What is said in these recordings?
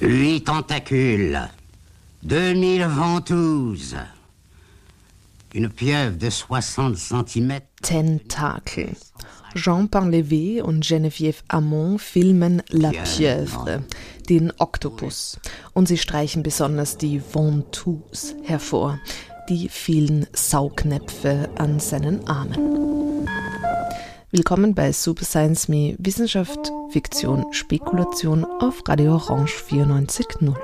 Huit tentacules, 2000 ventouses, une pieuvre de 60 cm. Tentakel. Jean Parlevé und Geneviève Amon filmen La Pieuvre, den Oktopus. Und sie streichen besonders die Ventouses hervor, die vielen Saugnäpfe an seinen Armen. Willkommen bei Super Science Me Wissenschaft, Fiktion, Spekulation auf Radio Orange 94.0.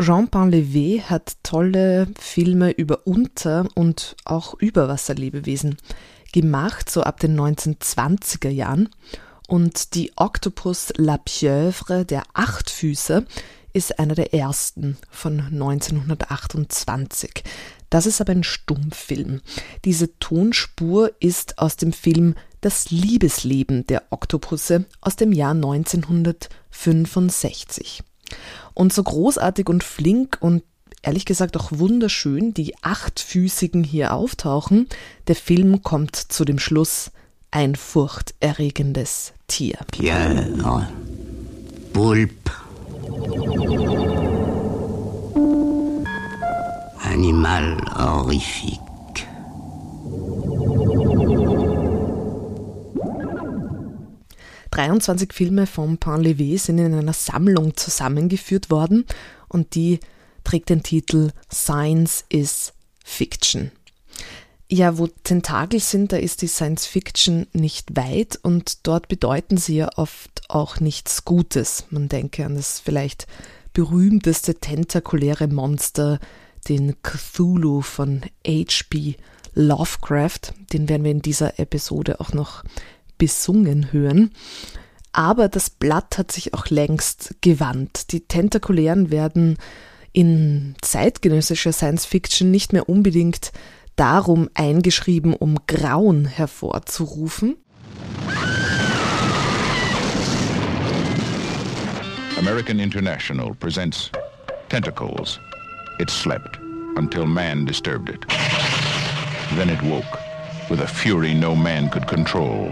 Jean Parlevé hat tolle Filme über Unter- und auch Überwasserlebewesen gemacht, so ab den 1920er Jahren. Und die Octopus La Pieuvre, der Achtfüßer, ist einer der ersten von 1928. Das ist aber ein Stummfilm. Diese Tonspur ist aus dem Film Das Liebesleben der Oktopusse aus dem Jahr 1965. Und so großartig und flink und ehrlich gesagt auch wunderschön die Achtfüßigen hier auftauchen, der Film kommt zu dem Schluss, ein furchterregendes Tier. Pieuvre, Pulpe, Animal horrifique. Dreiundzwanzig Filme von Pain-Levé sind in einer Sammlung zusammengeführt worden und die trägt den Titel Science is Fiction. Ja, wo Tentakel sind, da ist die Science Fiction nicht weit und dort bedeuten sie ja oft auch nichts Gutes. Man denke an das vielleicht berühmteste tentakuläre Monster, den Cthulhu von H.P. Lovecraft. Den werden wir in dieser Episode auch noch besungen hören. Aber das Blatt hat sich auch längst gewandt. Die Tentakulären werden in zeitgenössischer Science Fiction nicht mehr unbedingt darum eingeschrieben, um Grauen hervorzurufen. American International presents Tentacles. It slept until man disturbed it. Then it woke with a fury no man could control,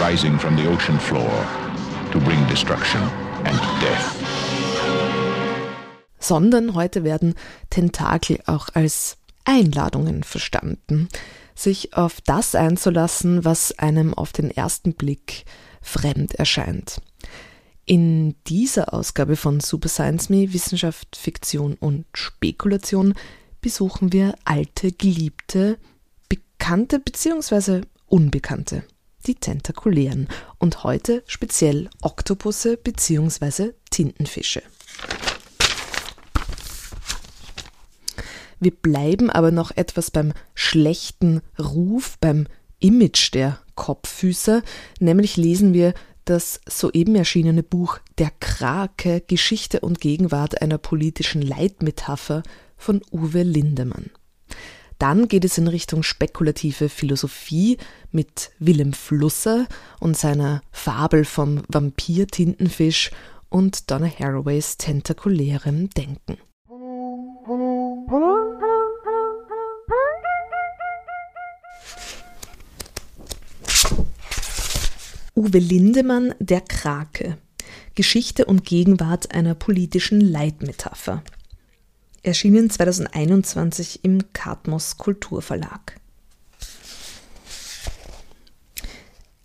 rising from the ocean floor to bring destruction and death. Sondern heute werden Tentakel auch als Einladungen verstanden, sich auf das einzulassen, was einem auf den ersten Blick fremd erscheint. In dieser Ausgabe von Super Science Me Wissenschaft, Fiktion und Spekulation besuchen wir alte, geliebte, bekannte bzw. unbekannte, die tentakulären und heute speziell Oktopusse bzw. Tintenfische. Wir bleiben aber noch etwas beim schlechten Ruf, beim Image der Kopffüßer, nämlich lesen wir das soeben erschienene Buch Der Krake Geschichte und Gegenwart einer politischen Leitmetapher von Uwe Lindemann. Dann geht es in Richtung spekulative Philosophie mit Willem Flusser und seiner Fabel vom Vampir-Tintenfisch und Donna Haraways tentakulärem Denken. Uwe Lindemann, Der Krake. Geschichte und Gegenwart einer politischen Leitmetapher. Erschienen 2021 im Katmos Kulturverlag.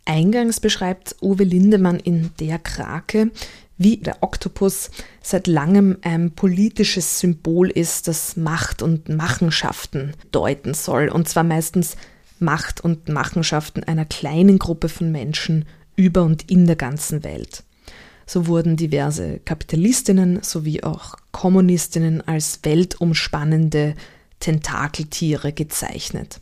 Eingangs beschreibt Uwe Lindemann in Der Krake, wie der Oktopus seit langem ein politisches Symbol ist, das Macht und Machenschaften deuten soll, und zwar meistens Macht und Machenschaften einer kleinen Gruppe von Menschen über und in der ganzen Welt. So wurden diverse Kapitalistinnen sowie auch Kommunistinnen als weltumspannende Tentakeltiere gezeichnet.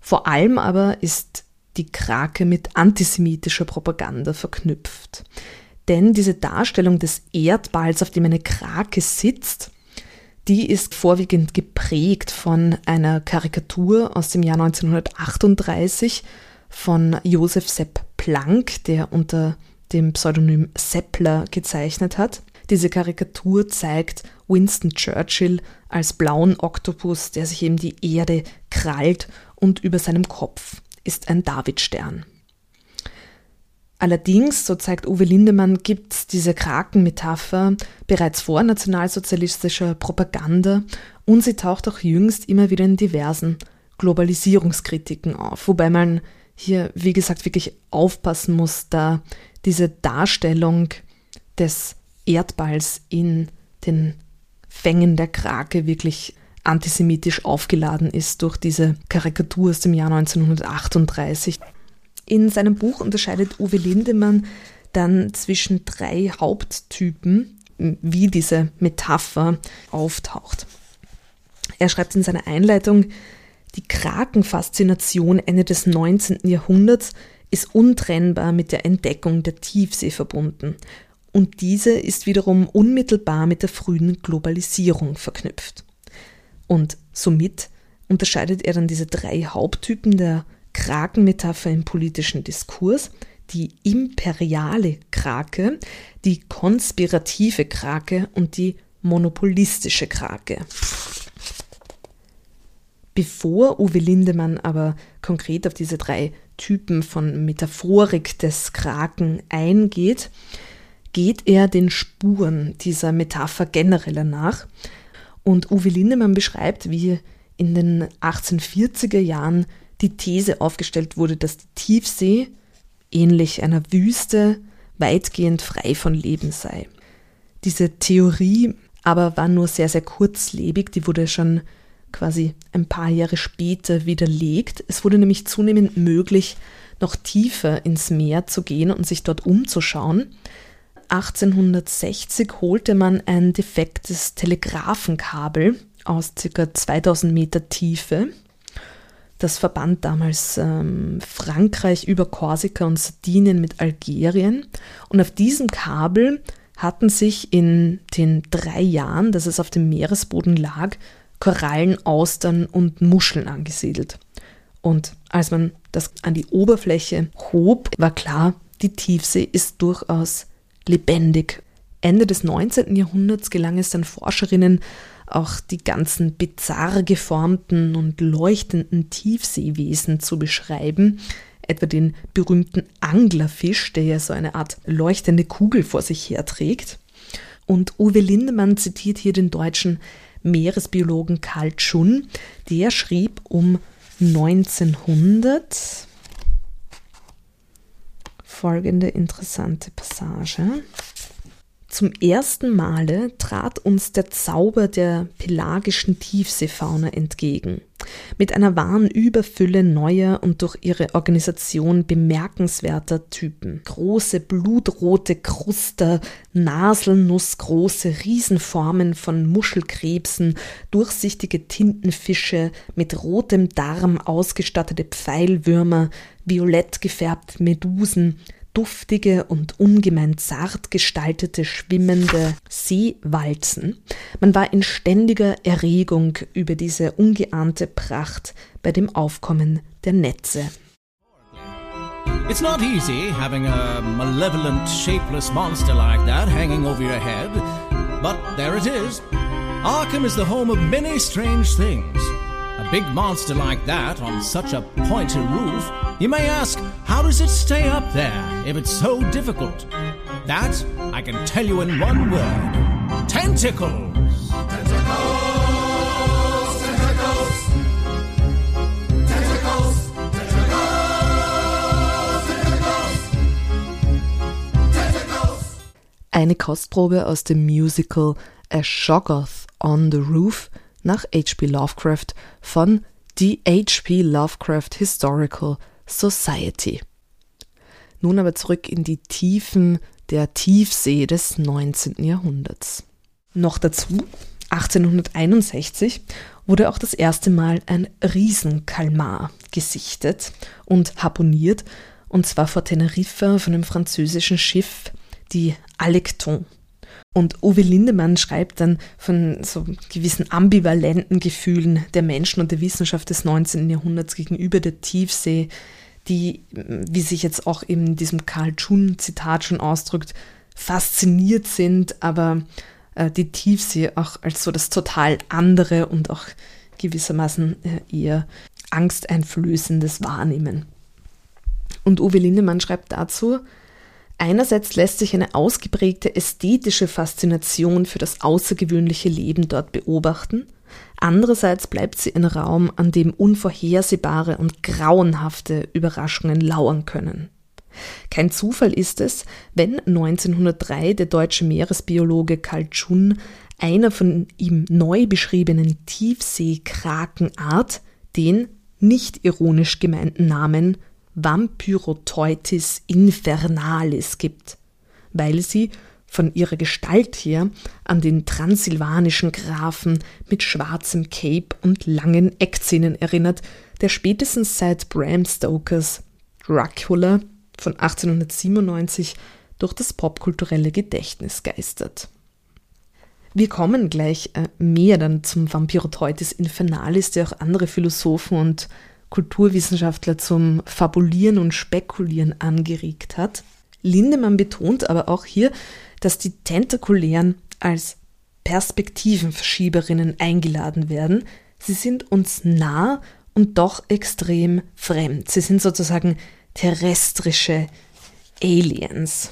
Vor allem aber ist die Krake mit antisemitischer Propaganda verknüpft. Denn diese Darstellung des Erdballs, auf dem eine Krake sitzt, die ist vorwiegend geprägt von einer Karikatur aus dem Jahr 1938 von Josef Sepp Planck, der unter dem Pseudonym Seppler gezeichnet hat. Diese Karikatur zeigt Winston Churchill als blauen Oktopus, der sich eben die Erde krallt und über seinem Kopf ist ein Davidstern. Allerdings, so zeigt Uwe Lindemann, gibt es diese Krakenmetapher bereits vor nationalsozialistischer Propaganda und sie taucht auch jüngst immer wieder in diversen Globalisierungskritiken auf, wobei man hier, wie gesagt, wirklich aufpassen muss, da diese Darstellung des Erdballs in den Fängen der Krake wirklich antisemitisch aufgeladen ist durch diese Karikatur aus dem Jahr 1938. In seinem Buch unterscheidet Uwe Lindemann dann zwischen drei Haupttypen, wie diese Metapher auftaucht. Er schreibt in seiner Einleitung, die Krakenfaszination Ende des 19. Jahrhunderts ist untrennbar mit der Entdeckung der Tiefsee verbunden. Und diese ist wiederum unmittelbar mit der frühen Globalisierung verknüpft. Und somit unterscheidet er dann diese drei Haupttypen der Krakenmetapher im politischen Diskurs, die imperiale Krake, die konspirative Krake und die monopolistische Krake. Bevor Uwe Lindemann aber konkret auf diese drei Typen von Metaphorik des Kraken eingeht, geht er den Spuren dieser Metapher genereller nach und Uwe Lindemann beschreibt, wie in den 1840er Jahren die These aufgestellt wurde, dass die Tiefsee, ähnlich einer Wüste, weitgehend frei von Leben sei. Diese Theorie aber war nur sehr, sehr kurzlebig, die wurde schon quasi ein paar Jahre später widerlegt. Es wurde nämlich zunehmend möglich, noch tiefer ins Meer zu gehen und sich dort umzuschauen. 1860 holte man ein defektes Telegrafenkabel aus ca. 2000 Meter Tiefe. Das verband damals ähm, Frankreich über Korsika und Sardinien mit Algerien. Und auf diesem Kabel hatten sich in den drei Jahren, dass es auf dem Meeresboden lag, Korallen, Austern und Muscheln angesiedelt. Und als man das an die Oberfläche hob, war klar, die Tiefsee ist durchaus lebendig. Ende des 19. Jahrhunderts gelang es dann Forscherinnen, auch die ganzen bizarr geformten und leuchtenden Tiefseewesen zu beschreiben, etwa den berühmten Anglerfisch, der ja so eine Art leuchtende Kugel vor sich herträgt. Und Uwe Lindemann zitiert hier den deutschen Meeresbiologen Karl Schun, der schrieb um 1900 folgende interessante Passage. Zum ersten Male trat uns der Zauber der pelagischen Tiefseefauna entgegen. Mit einer wahren Überfülle neuer und durch ihre Organisation bemerkenswerter Typen. Große blutrote Kruster, naselnussgroße Riesenformen von Muschelkrebsen, durchsichtige Tintenfische, mit rotem Darm ausgestattete Pfeilwürmer, violett gefärbte Medusen, duftige und ungemein zart gestaltete schwimmende Seewalzen. Man war in ständiger Erregung über diese ungeahnte Pracht bei dem Aufkommen der Netze. It's not easy having a malevolent, shapeless monster like that hanging over your head, but there it is. Arkham is the home of many strange things. A big monster like that on such a pointed roof, you may ask, how does it stay up there if it's so difficult? That I can tell you in one word tentacles! Tentacles! Tentacles! Tentacles! Tentacles! Tentacles! Eine Kostprobe aus dem Musical A Shoggoth on the Roof nach H.P. Lovecraft von The H.P. Lovecraft Historical Society. Nun aber zurück in die Tiefen der Tiefsee des 19. Jahrhunderts. Noch dazu, 1861 wurde auch das erste Mal ein Riesenkalmar gesichtet und harponiert, und zwar vor Teneriffa von einem französischen Schiff, die Alecton. Und Uwe Lindemann schreibt dann von so gewissen ambivalenten Gefühlen der Menschen und der Wissenschaft des 19. Jahrhunderts gegenüber der Tiefsee, die, wie sich jetzt auch in diesem Karl Schun-Zitat schon ausdrückt, fasziniert sind, aber äh, die Tiefsee auch als so das total andere und auch gewissermaßen äh, eher angsteinflößendes wahrnehmen. Und Uwe Lindemann schreibt dazu, einerseits lässt sich eine ausgeprägte ästhetische Faszination für das außergewöhnliche Leben dort beobachten, andererseits bleibt sie ein Raum, an dem unvorhersehbare und grauenhafte Überraschungen lauern können. Kein Zufall ist es, wenn 1903 der deutsche Meeresbiologe Carl Jun einer von ihm neu beschriebenen Tiefseekrakenart den nicht ironisch gemeinten Namen Vampyroteutis infernalis gibt, weil sie von ihrer Gestalt her an den transsilvanischen Grafen mit schwarzem Cape und langen Eckzähnen erinnert, der spätestens seit Bram Stokers Dracula von 1897 durch das popkulturelle Gedächtnis geistert. Wir kommen gleich äh, mehr dann zum Vampiroteutis Infernalis, der auch andere Philosophen und Kulturwissenschaftler zum Fabulieren und Spekulieren angeregt hat. Lindemann betont aber auch hier, dass die Tentakulären als Perspektivenverschieberinnen eingeladen werden. Sie sind uns nah und doch extrem fremd. Sie sind sozusagen terrestrische Aliens.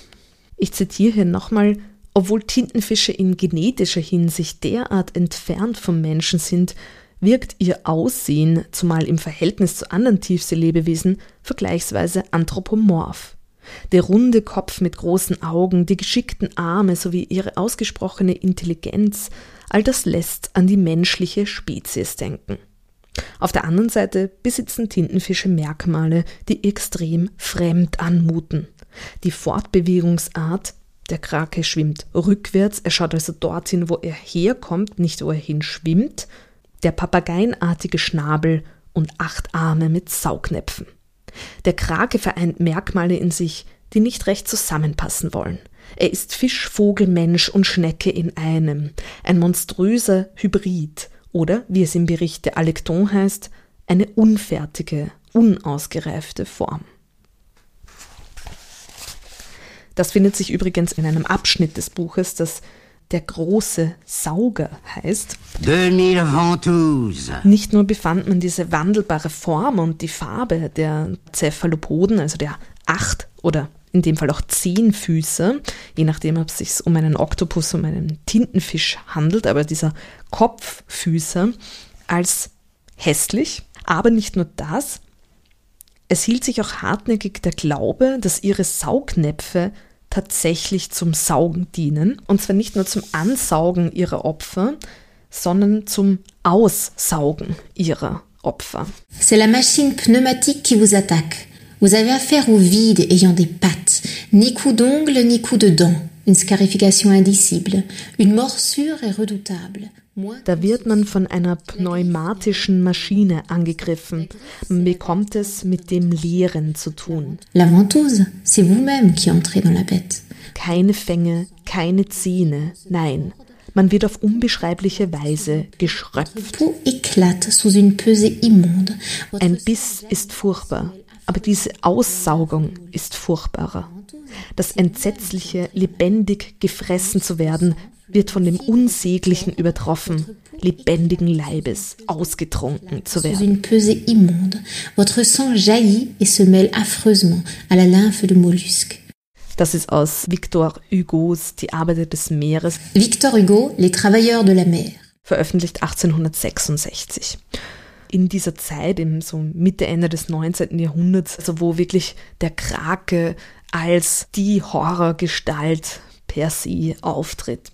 Ich zitiere hier nochmal, obwohl Tintenfische in genetischer Hinsicht derart entfernt vom Menschen sind, wirkt ihr Aussehen, zumal im Verhältnis zu anderen Tiefseelebewesen, vergleichsweise anthropomorph. Der runde Kopf mit großen Augen, die geschickten Arme sowie ihre ausgesprochene Intelligenz, all das lässt an die menschliche Spezies denken. Auf der anderen Seite besitzen Tintenfische Merkmale, die extrem fremd anmuten. Die Fortbewegungsart, der Krake schwimmt rückwärts, er schaut also dorthin, wo er herkommt, nicht wo er hinschwimmt, der papageienartige Schnabel und acht Arme mit Saugnäpfen. Der Krake vereint Merkmale in sich, die nicht recht zusammenpassen wollen. Er ist Fisch, Vogel, Mensch und Schnecke in einem, ein monströser Hybrid, oder, wie es im Bericht der Alekton heißt, eine unfertige, unausgereifte Form. Das findet sich übrigens in einem Abschnitt des Buches, das der große Sauger heißt. 2000 Ventouses. Nicht nur befand man diese wandelbare Form und die Farbe der Cephalopoden, also der acht oder in dem Fall auch zehn Füße, je nachdem, ob es sich um einen Oktopus, um einen Tintenfisch handelt, aber dieser Kopffüße als hässlich. Aber nicht nur das, es hielt sich auch hartnäckig der Glaube, dass ihre Saugnäpfe tatsächlich zum Saugen dienen. Und zwar nicht nur zum Ansaugen ihrer Opfer, sondern zum Aussaugen ihrer Opfer. C'est la machine pneumatique qui vous attaque. Vous avez affaire au vide ayant des pattes, ni coup d'ongle ni coup de dents, une scarification indicible, une morsure est redoutable. Da wird man von einer pneumatischen Maschine angegriffen. Man bekommt es mit dem Leeren zu tun. La ventouse, c'est vous-même qui entrez dans la bête. Keine Fänge, keine Zähne, nein. Man wird auf unbeschreibliche Weise geschröpft. Ein Biss ist furchtbar. Aber diese Aussaugung ist furchtbarer. Das entsetzliche, lebendig gefressen zu werden, wird von dem Unsäglichen übertroffen, lebendigen Leibes ausgetrunken zu werden. une pesée immonde. Votre sang jaillit et se mêle affreusement à la lymphe de mollusques. Das ist aus Victor Hugos Die Arbeiter des Meeres, Victor Hugo, Les Travailleurs de la mer. veröffentlicht 1866. In dieser Zeit, im so Mitte, Ende des 19. Jahrhunderts, also wo wirklich der Krake als die Horrorgestalt per se auftritt.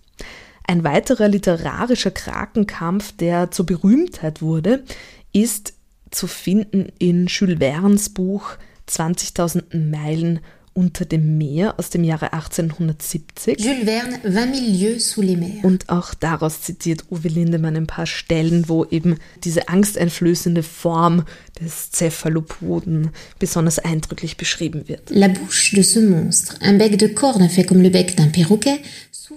Ein weiterer literarischer Krakenkampf, der zur Berühmtheit wurde, ist zu finden in Jules Verne's Buch 20.000 Meilen unter dem Meer aus dem Jahre 1870. Jules Verne, 20 000 lieues sous les mers. Und auch daraus zitiert Uwe Lindemann ein paar Stellen, wo eben diese angsteinflößende Form des Cephalopoden besonders eindrücklich beschrieben wird. La bouche de ce monstre, un bec de corne fait comme le bec d'un perroquet,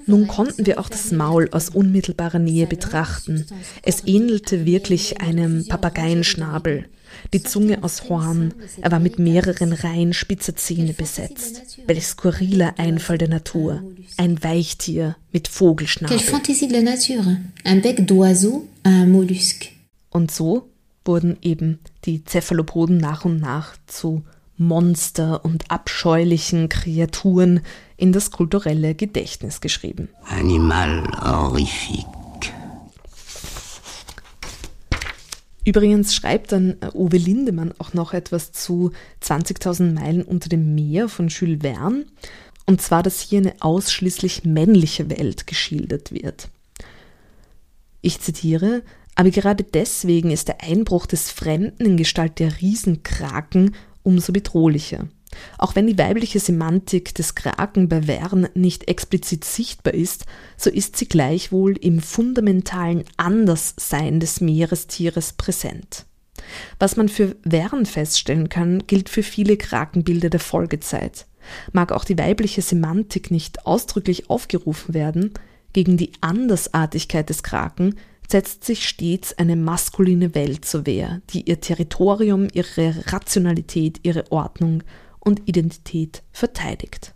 Nun konnten wir auch das Maul aus unmittelbarer Nähe betrachten. Es ähnelte wirklich einem Papageienschnabel. Die Zunge aus Horn, er war mit mehreren Reihen spitzer Zähne besetzt. Welch skurriler Einfall der Natur. Ein Weichtier mit Vogelschnabel. Quelle fantaisie de la nature. Un bec d'oiseau à un mollusque. Und so wurden eben die Cephalopoden nach und nach zu Monster und abscheulichen Kreaturen in das kulturelle Gedächtnis geschrieben. Animal horrifique. Übrigens schreibt dann äh, Uwe Lindemann auch noch etwas zu 20.000 Meilen unter dem Meer von Jules Verne. Und zwar, dass hier eine ausschließlich männliche Welt geschildert wird. Ich zitiere, aber gerade deswegen ist der Einbruch des Fremden in Gestalt der Riesenkraken umso bedrohlicher. Auch wenn die weibliche Semantik des Kraken bei Verne nicht explizit sichtbar ist, so ist sie gleichwohl im fundamentalen Anderssein des Meerestieres präsent. Was man für Verne feststellen kann, gilt für viele Krakenbilder der Folgezeit. Mag auch die weibliche Semantik nicht ausdrücklich aufgerufen werden, gegen die Andersartigkeit des Kraken setzt sich stets eine maskuline Welt zur Wehr, die ihr Territorium, ihre Rationalität, ihre Ordnung und Identität verteidigt.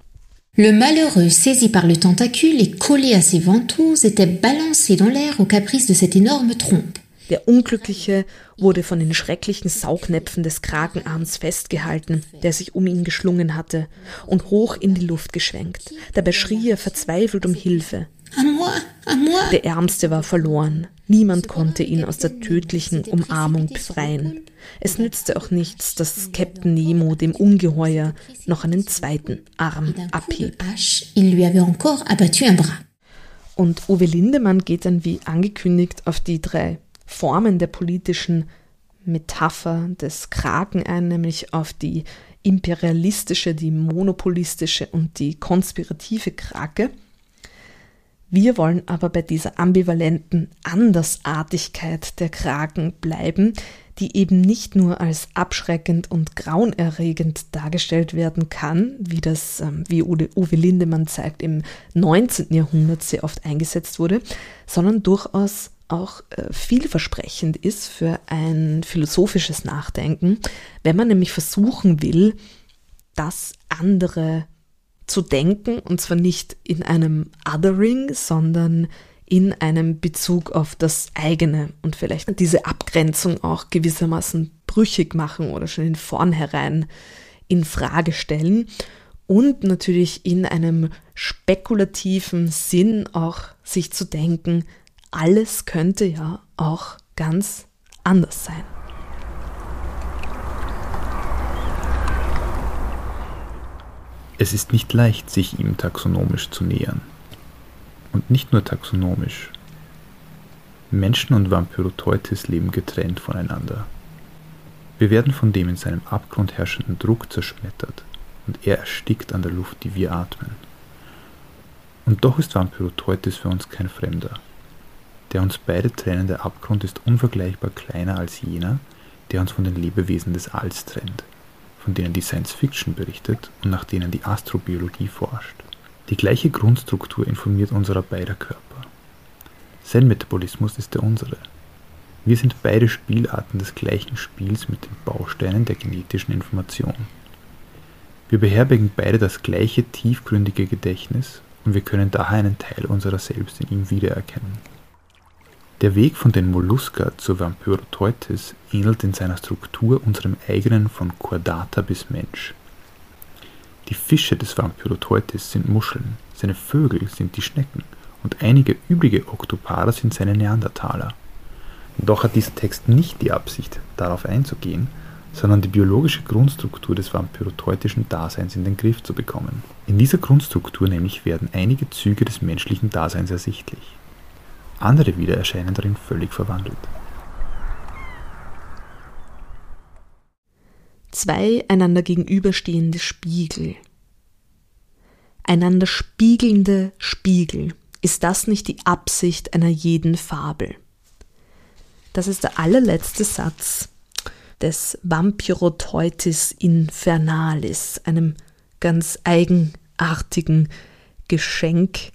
Le malheureux, saisi par le tentacule et collé à ses ventouses, était balancé dans l'air au caprice de cette énorme trompe. Der Unglückliche wurde von den schrecklichen Saugnäpfen des Krakenarms festgehalten, der sich um ihn geschlungen hatte, und hoch in die Luft geschwenkt. Dabei schrie er verzweifelt um Hilfe. Der Ärmste war verloren. Niemand konnte ihn aus der tödlichen Umarmung befreien. Es nützte auch nichts, dass Captain Nemo dem Ungeheuer noch einen zweiten Arm abhieb. Und Uwe Lindemann geht dann wie angekündigt auf die drei Formen der politischen Metapher des Kraken ein, nämlich auf die imperialistische, die monopolistische und die konspirative Krake. Wir wollen aber bei dieser ambivalenten Andersartigkeit der Kraken bleiben, die eben nicht nur als abschreckend und grauenerregend dargestellt werden kann, wie das, ähm, wie Uwe Lindemann zeigt, im 19. Jahrhundert sehr oft eingesetzt wurde, sondern durchaus auch äh, vielversprechend ist für ein philosophisches Nachdenken, wenn man nämlich versuchen will, das andere zu denken, und zwar nicht in einem Othering, sondern in einem Bezug auf das eigene und vielleicht diese Abgrenzung auch gewissermaßen brüchig machen oder schon in vornherein in Frage stellen und natürlich in einem spekulativen Sinn auch sich zu denken, alles könnte ja auch ganz anders sein. Es ist nicht leicht, sich ihm taxonomisch zu nähern. Und nicht nur taxonomisch. Menschen und Vampyroteutes leben getrennt voneinander. Wir werden von dem in seinem Abgrund herrschenden Druck zerschmettert und er erstickt an der Luft, die wir atmen. Und doch ist Vampyroteutes für uns kein Fremder. Der uns beide trennende Abgrund ist unvergleichbar kleiner als jener, der uns von den Lebewesen des Alls trennt von denen die Science Fiction berichtet und nach denen die Astrobiologie forscht. Die gleiche Grundstruktur informiert unserer beider Körper. Sein Metabolismus ist der unsere. Wir sind beide Spielarten des gleichen Spiels mit den Bausteinen der genetischen Information. Wir beherbergen beide das gleiche tiefgründige Gedächtnis und wir können daher einen Teil unserer selbst in ihm wiedererkennen. Der Weg von den Mollusca zur Vampyroteutes ähnelt in seiner Struktur unserem eigenen von Chordata bis Mensch. Die Fische des Vampyroteutes sind Muscheln, seine Vögel sind die Schnecken und einige übrige Oktopara sind seine Neandertaler. Doch hat dieser Text nicht die Absicht, darauf einzugehen, sondern die biologische Grundstruktur des vampyroteutischen Daseins in den Griff zu bekommen. In dieser Grundstruktur nämlich werden einige Züge des menschlichen Daseins ersichtlich. Andere wieder erscheinen darin völlig verwandelt. Zwei einander gegenüberstehende Spiegel. Einander spiegelnde Spiegel. Ist das nicht die Absicht einer jeden Fabel? Das ist der allerletzte Satz des Vampyroteutis Infernalis, einem ganz eigenartigen Geschenk,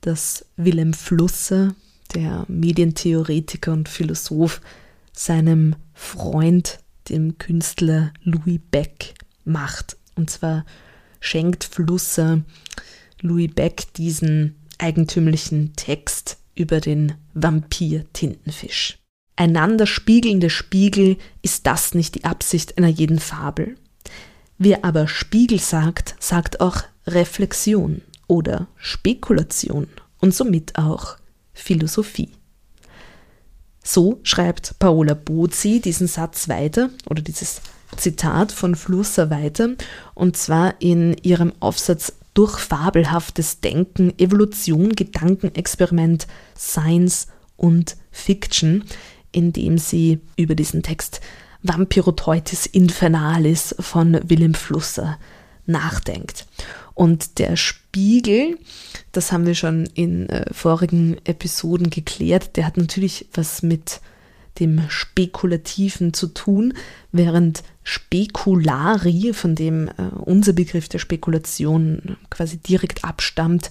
das Wilhelm Flusser, der Medientheoretiker und Philosoph, seinem Freund dem Künstler Louis Beck, macht. Und zwar schenkt Flusser Louis Beck diesen eigentümlichen Text über den Vampir-Tintenfisch. Einander spiegelnde Spiegel, ist das nicht die Absicht einer jeden Fabel? Wer aber Spiegel sagt, sagt auch Reflexion oder Spekulation und somit auch Philosophie. So schreibt Paola Bozzi diesen Satz weiter oder dieses Zitat von Flusser weiter und zwar in ihrem Aufsatz durch fabelhaftes Denken, Evolution, Gedankenexperiment, Science und Fiction, in dem sie über diesen Text Vampiroteutis Infernalis von Willem Flusser nachdenkt. Und der Spiegel, das haben wir schon in äh, vorigen Episoden geklärt, der hat natürlich was mit dem Spekulativen zu tun, während Spekulari, von dem äh, unser Begriff der Spekulation quasi direkt abstammt,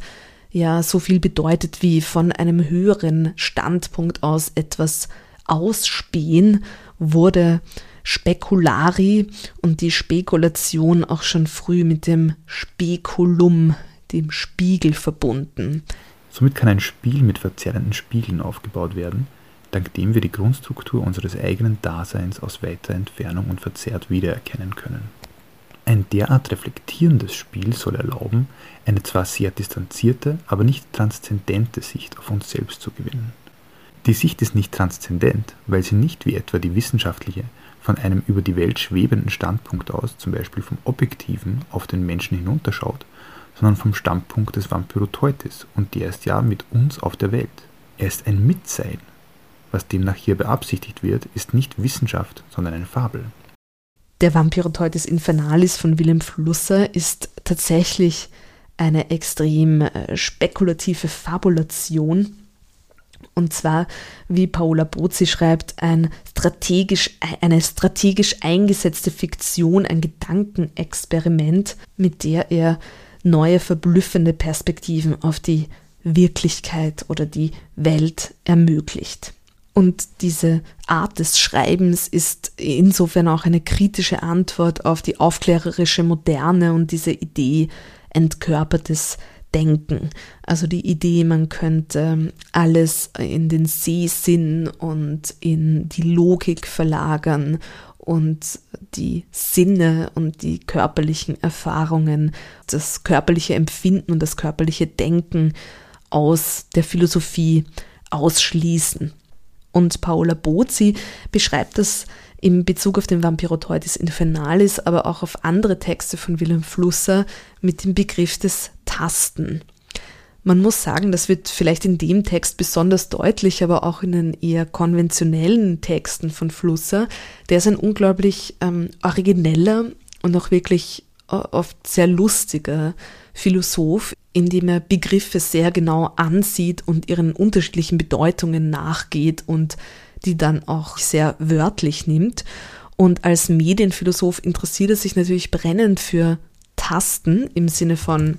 ja so viel bedeutet wie von einem höheren Standpunkt aus etwas ausspähen, wurde Spekulari und die Spekulation auch schon früh mit dem Spekulum, dem Spiegel verbunden. Somit kann ein Spiel mit verzerrenden Spiegeln aufgebaut werden, dank dem wir die Grundstruktur unseres eigenen Daseins aus weiter Entfernung und verzerrt wiedererkennen können. Ein derart reflektierendes Spiel soll erlauben, eine zwar sehr distanzierte, aber nicht transzendente Sicht auf uns selbst zu gewinnen. Die Sicht ist nicht transzendent, weil sie nicht wie etwa die wissenschaftliche von einem über die Welt schwebenden Standpunkt aus, zum Beispiel vom Objektiven, auf den Menschen hinunterschaut, sondern vom Standpunkt des Vampyroteutis und der ist ja mit uns auf der Welt. Er ist ein Mitsein, was demnach hier beabsichtigt wird, ist nicht Wissenschaft, sondern eine Fabel. Der Vampiroteutis Infernalis von Willem Flusser ist tatsächlich eine extrem äh, spekulative Fabulation. Und zwar, wie Paola Bozzi schreibt, ein strategisch, eine strategisch eingesetzte Fiktion, ein Gedankenexperiment, mit der er neue verblüffende Perspektiven auf die Wirklichkeit oder die Welt ermöglicht. Und diese Art des Schreibens ist insofern auch eine kritische Antwort auf die aufklärerische Moderne und diese Idee entkörpertes Denken. Also die Idee, man könnte alles in den Sehsinn und in die Logik verlagern und die Sinne und die körperlichen Erfahrungen, das körperliche Empfinden und das körperliche Denken aus der Philosophie ausschließen. Und Paola Bozzi beschreibt das in Bezug auf den Vampiroteutis Infernalis, aber auch auf andere Texte von Wilhelm Flusser mit dem Begriff des Tasten. Man muss sagen, das wird vielleicht in dem Text besonders deutlich, aber auch in den eher konventionellen Texten von Flusser. Der ist ein unglaublich ähm, origineller und auch wirklich äh, oft sehr lustiger Philosoph, indem er Begriffe sehr genau ansieht und ihren unterschiedlichen Bedeutungen nachgeht und die dann auch sehr wörtlich nimmt. Und als Medienphilosoph interessiert er sich natürlich brennend für Tasten im Sinne von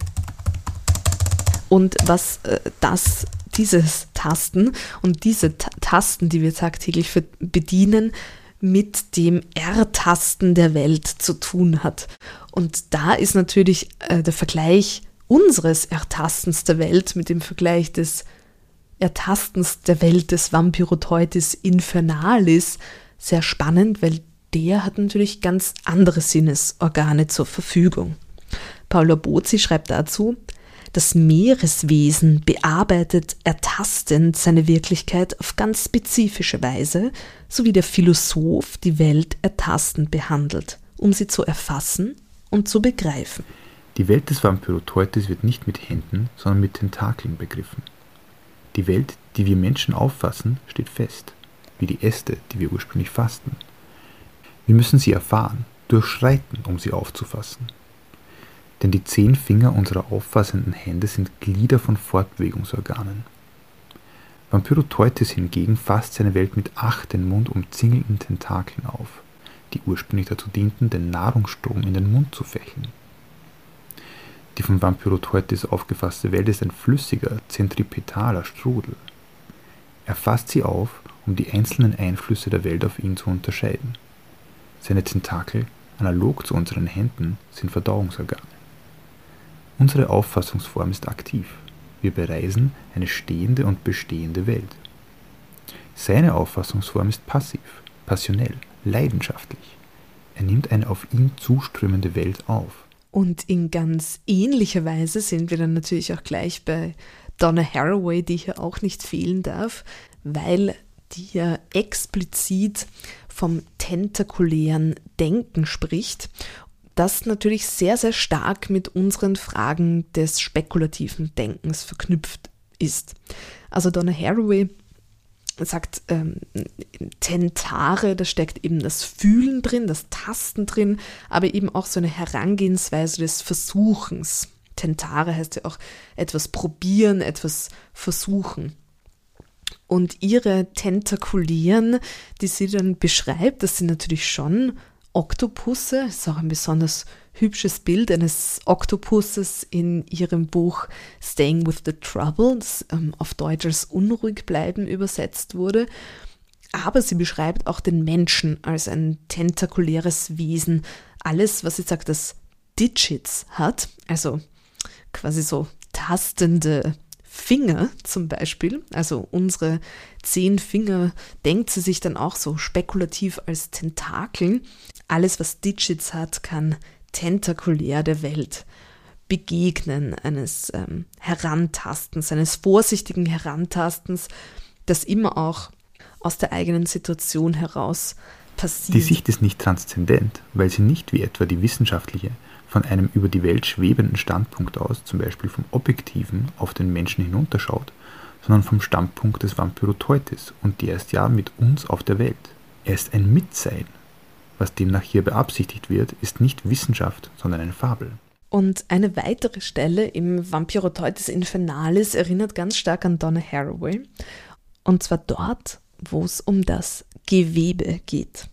und was äh, das dieses Tasten und diese Ta Tasten, die wir tagtäglich bedienen, mit dem Ertasten der Welt zu tun hat. Und da ist natürlich äh, der Vergleich unseres Ertastens der Welt mit dem Vergleich des Ertastens der Welt des Vampiroteutis Infernalis sehr spannend, weil der hat natürlich ganz andere Sinnesorgane zur Verfügung. Paolo Bozzi schreibt dazu, das Meereswesen bearbeitet ertastend seine Wirklichkeit auf ganz spezifische Weise, so wie der Philosoph die Welt ertastend behandelt, um sie zu erfassen und zu begreifen. Die Welt des Vampyroteutis wird nicht mit Händen, sondern mit Tentakeln begriffen. Die Welt, die wir Menschen auffassen, steht fest, wie die Äste, die wir ursprünglich fassten. Wir müssen sie erfahren, durchschreiten, um sie aufzufassen denn die zehn Finger unserer auffassenden Hände sind Glieder von Fortbewegungsorganen. Vampyroteutis hingegen fasst seine Welt mit acht den Mund umzingelten Tentakeln auf, die ursprünglich dazu dienten, den Nahrungsstrom in den Mund zu fächeln. Die von Vampyroteutis aufgefasste Welt ist ein flüssiger, zentripetaler Strudel. Er fasst sie auf, um die einzelnen Einflüsse der Welt auf ihn zu unterscheiden. Seine Tentakel, analog zu unseren Händen, sind Verdauungsorgane. Unsere Auffassungsform ist aktiv. Wir bereisen eine stehende und bestehende Welt. Seine Auffassungsform ist passiv, passionell, leidenschaftlich. Er nimmt eine auf ihn zuströmende Welt auf. Und in ganz ähnlicher Weise sind wir dann natürlich auch gleich bei Donna Haraway, die hier auch nicht fehlen darf, weil die ja explizit vom tentakulären Denken spricht, das natürlich sehr, sehr stark mit unseren Fragen des spekulativen Denkens verknüpft ist. Also Donna Haraway sagt, ähm, Tentare, da steckt eben das Fühlen drin, das Tasten drin, aber eben auch so eine Herangehensweise des Versuchens. Tentare heißt ja auch etwas probieren, etwas versuchen. Und ihre Tentakulieren, die sie dann beschreibt, das sind natürlich schon Oktopusse. Das ist auch ein besonders hübsches Bild eines Oktopusses in ihrem Buch Staying with the Trouble, das ähm, auf Deutsch als unruhig bleiben übersetzt wurde. Aber sie beschreibt auch den Menschen als ein tentakuläres Wesen. Alles, was sie sagt, das Digits hat, also quasi so tastende Finger zum Beispiel, also unsere zehn Finger, denkt sie sich dann auch so spekulativ als Tentakeln. Alles, was Digits hat, kann tentakulär der Welt begegnen, eines ähm, Herantastens, eines vorsichtigen Herantastens, das immer auch aus der eigenen Situation heraus passiert. Die Sicht ist nicht transzendent, weil sie nicht wie etwa die wissenschaftliche von einem über die Welt schwebenden Standpunkt aus, zum Beispiel vom Objektiven, auf den Menschen hinunterschaut, sondern vom Standpunkt des Vampyroteutis und der ist ja mit uns auf der Welt. Er ist ein Mitsein. Was demnach hier beabsichtigt wird, ist nicht Wissenschaft, sondern eine Fabel. Und eine weitere Stelle im Vampyroteutis Infernalis erinnert ganz stark an Donna Haraway. Und zwar dort, wo es um das Gewebe geht.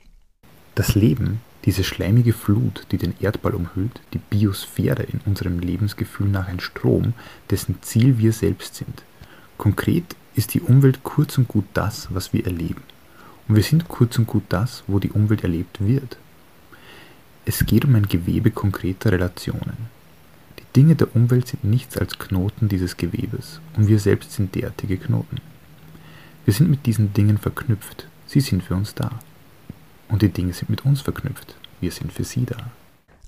Das Leben diese schleimige Flut, die den Erdball umhüllt, die Biosphäre in unserem Lebensgefühl nach ein Strom, dessen Ziel wir selbst sind. Konkret ist die Umwelt kurz und gut das, was wir erleben. Und wir sind kurz und gut das, wo die Umwelt erlebt wird. Es geht um ein Gewebe konkreter Relationen. Die Dinge der Umwelt sind nichts als Knoten dieses Gewebes und wir selbst sind derartige Knoten. Wir sind mit diesen Dingen verknüpft, sie sind für uns da. Und die Dinge sind mit uns verknüpft. Wir sind für sie da.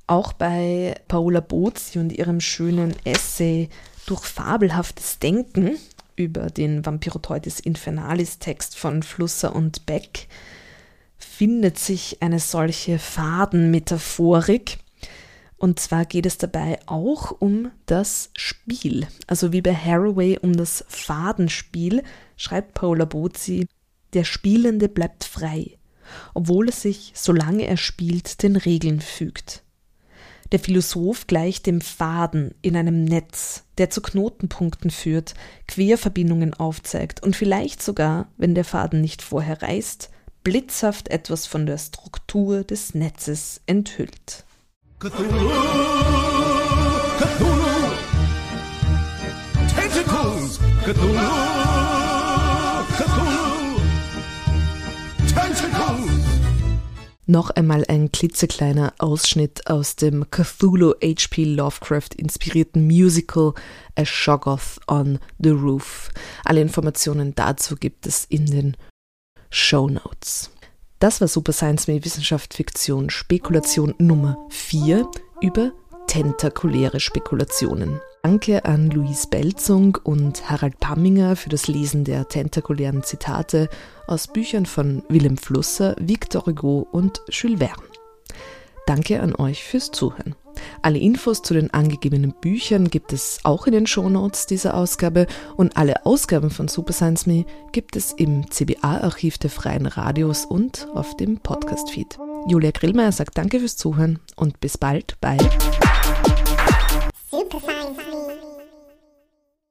Auch bei Paola Bozzi und ihrem schönen Essay Durch fabelhaftes Denken über den Vampiroteutis Infernalis Text von Flusser und Beck findet sich eine solche Fadenmetaphorik. Und zwar geht es dabei auch um das Spiel. Also wie bei Haraway um das Fadenspiel schreibt Paola Bozzi, der Spielende bleibt frei obwohl er sich, solange er spielt, den Regeln fügt. Der Philosoph gleicht dem Faden in einem Netz, der zu Knotenpunkten führt, Querverbindungen aufzeigt und vielleicht sogar, wenn der Faden nicht vorher reißt, blitzhaft etwas von der Struktur des Netzes enthüllt. Cthulhu, Cthulhu, Tentacles, Cthulhu. Noch einmal ein klitzekleiner Ausschnitt aus dem Cthulhu H.P. Lovecraft inspirierten Musical A Shoggoth on the Roof. Alle Informationen dazu gibt es in den Show Notes. Das war Super Science Me Wissenschaft Fiktion Spekulation Nummer 4 über tentakuläre Spekulationen. Danke an Luis Belzung und Harald Pamminger für das Lesen der tentakulären Zitate aus Büchern von Willem Flusser, Victor Hugo und Jules Verne. Danke an euch fürs Zuhören. Alle Infos zu den angegebenen Büchern gibt es auch in den Shownotes dieser Ausgabe und alle Ausgaben von Super Science Me gibt es im CBA-Archiv der Freien Radios und auf dem Podcast-Feed. Julia Grillmeier sagt Danke fürs Zuhören und bis bald bei Super Science Me.